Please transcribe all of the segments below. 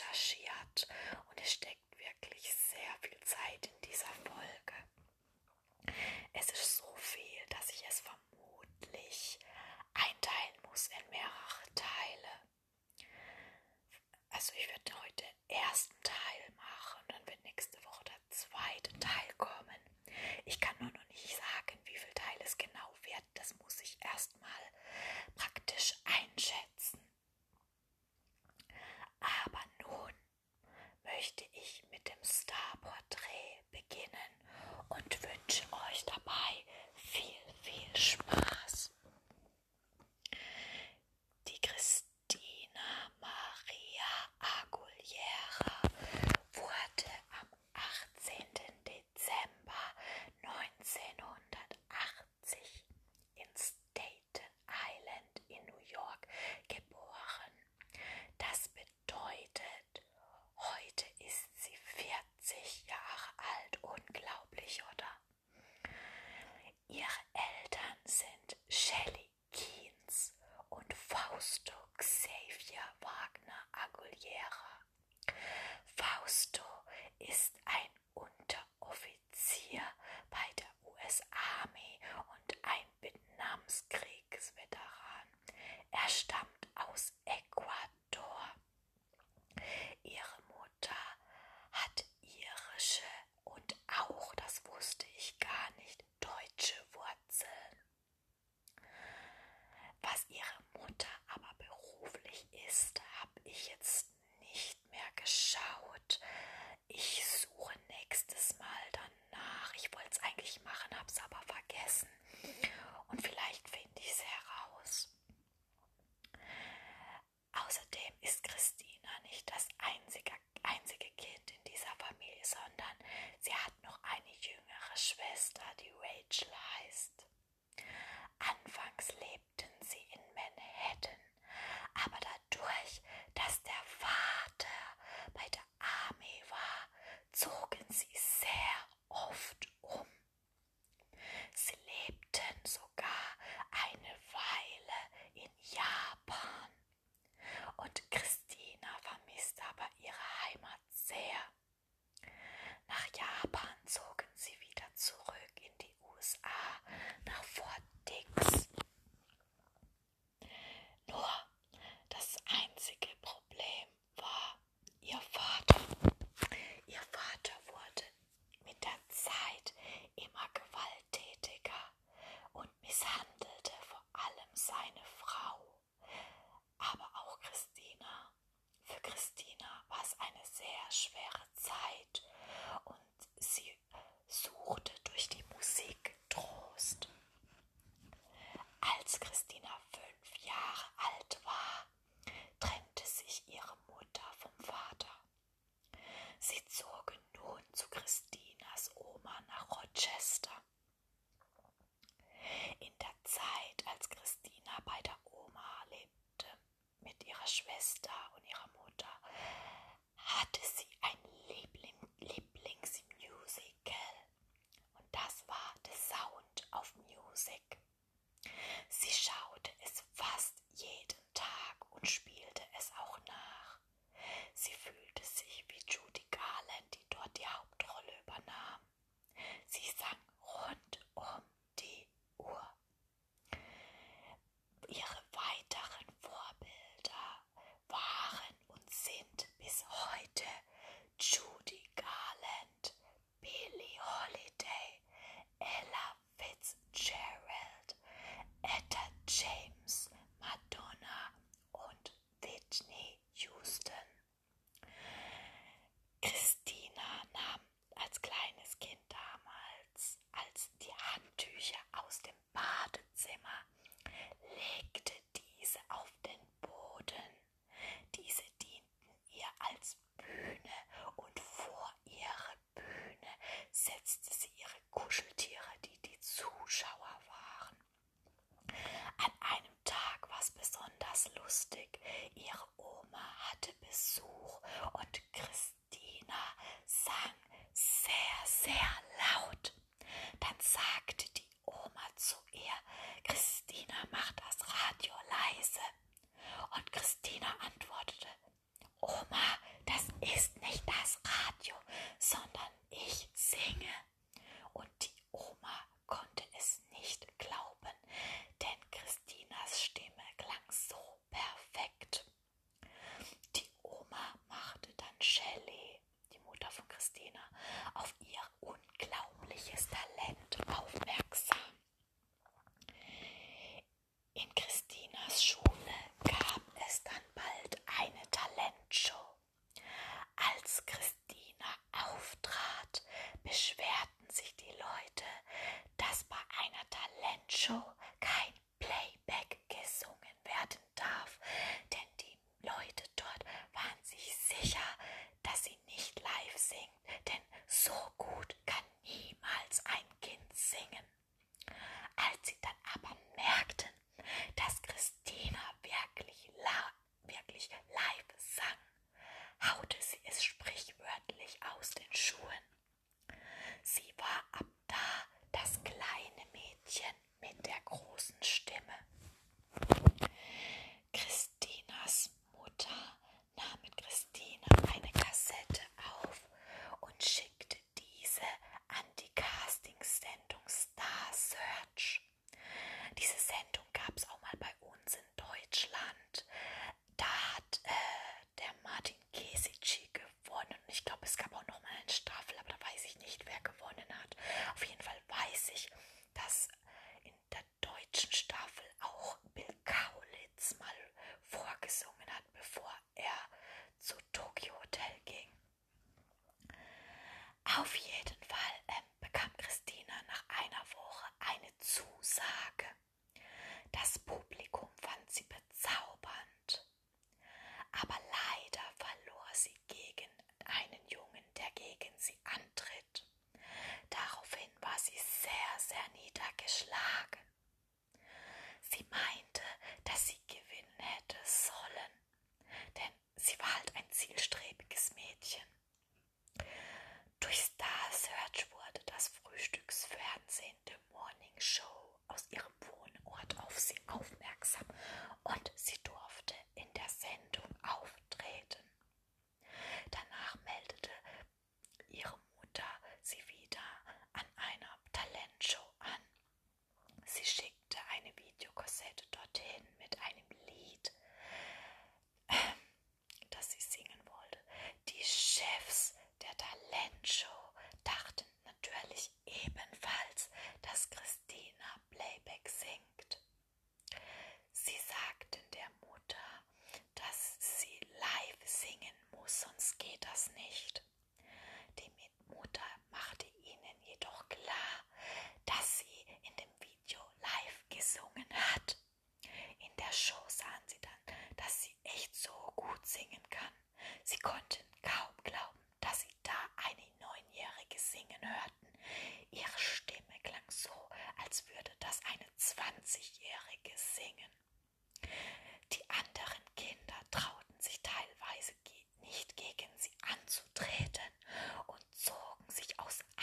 recherchiert und es steckt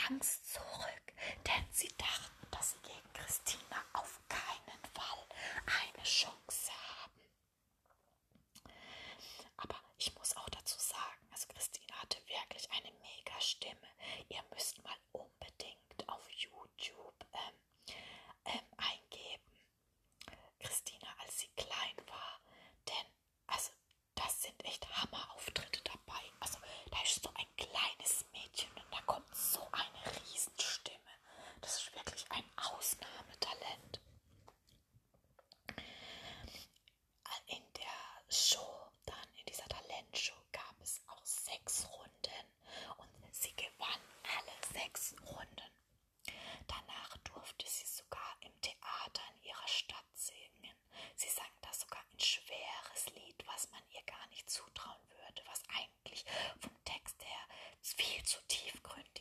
Angst was man ihr gar nicht zutrauen würde, was eigentlich vom Text her viel zu tiefgründig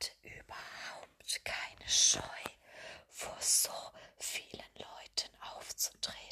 hat überhaupt keine Scheu vor so vielen Leuten aufzutreten.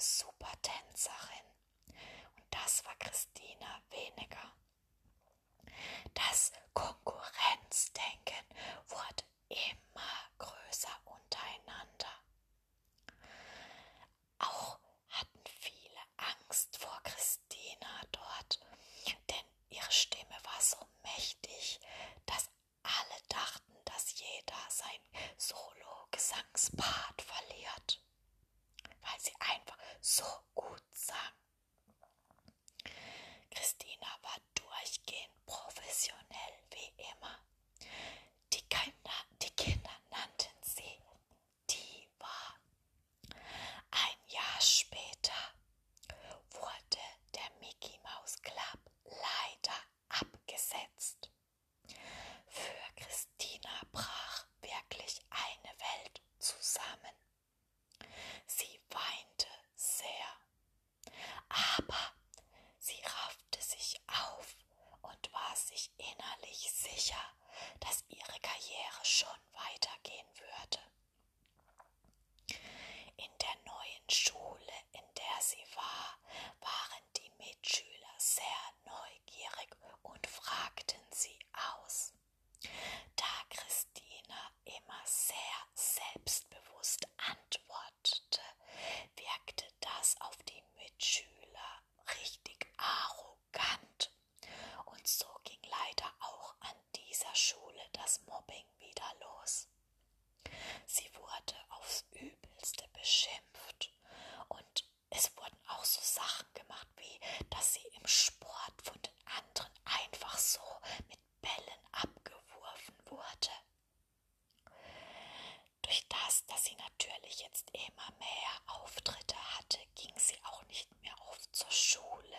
eine super Tänzerin. Und das war Christina Weniger. Das Konkurrenzdenken durch das, dass sie natürlich jetzt immer mehr Auftritte hatte, ging sie auch nicht mehr oft zur Schule.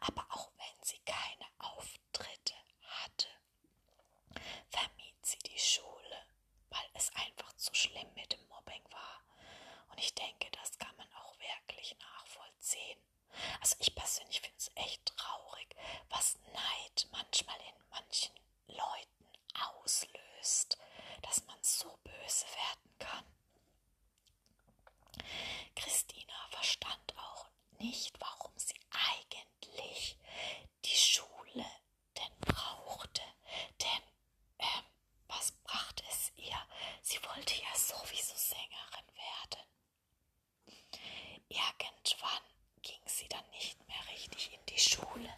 Aber auch wenn sie keine Auftritte hatte, vermied sie die Schule, weil es einfach zu schlimm mit dem Mobbing war. Und ich denke, das kann man auch wirklich nachvollziehen. Also ich persönlich finde es echt traurig, was Neid manchmal in manchen Leuten auslöst wüsst, dass man so böse werden kann. Christina verstand auch nicht, warum sie eigentlich die Schule denn brauchte. Denn ähm, was brachte es ihr? Sie wollte ja sowieso Sängerin werden. Irgendwann ging sie dann nicht mehr richtig in die Schule.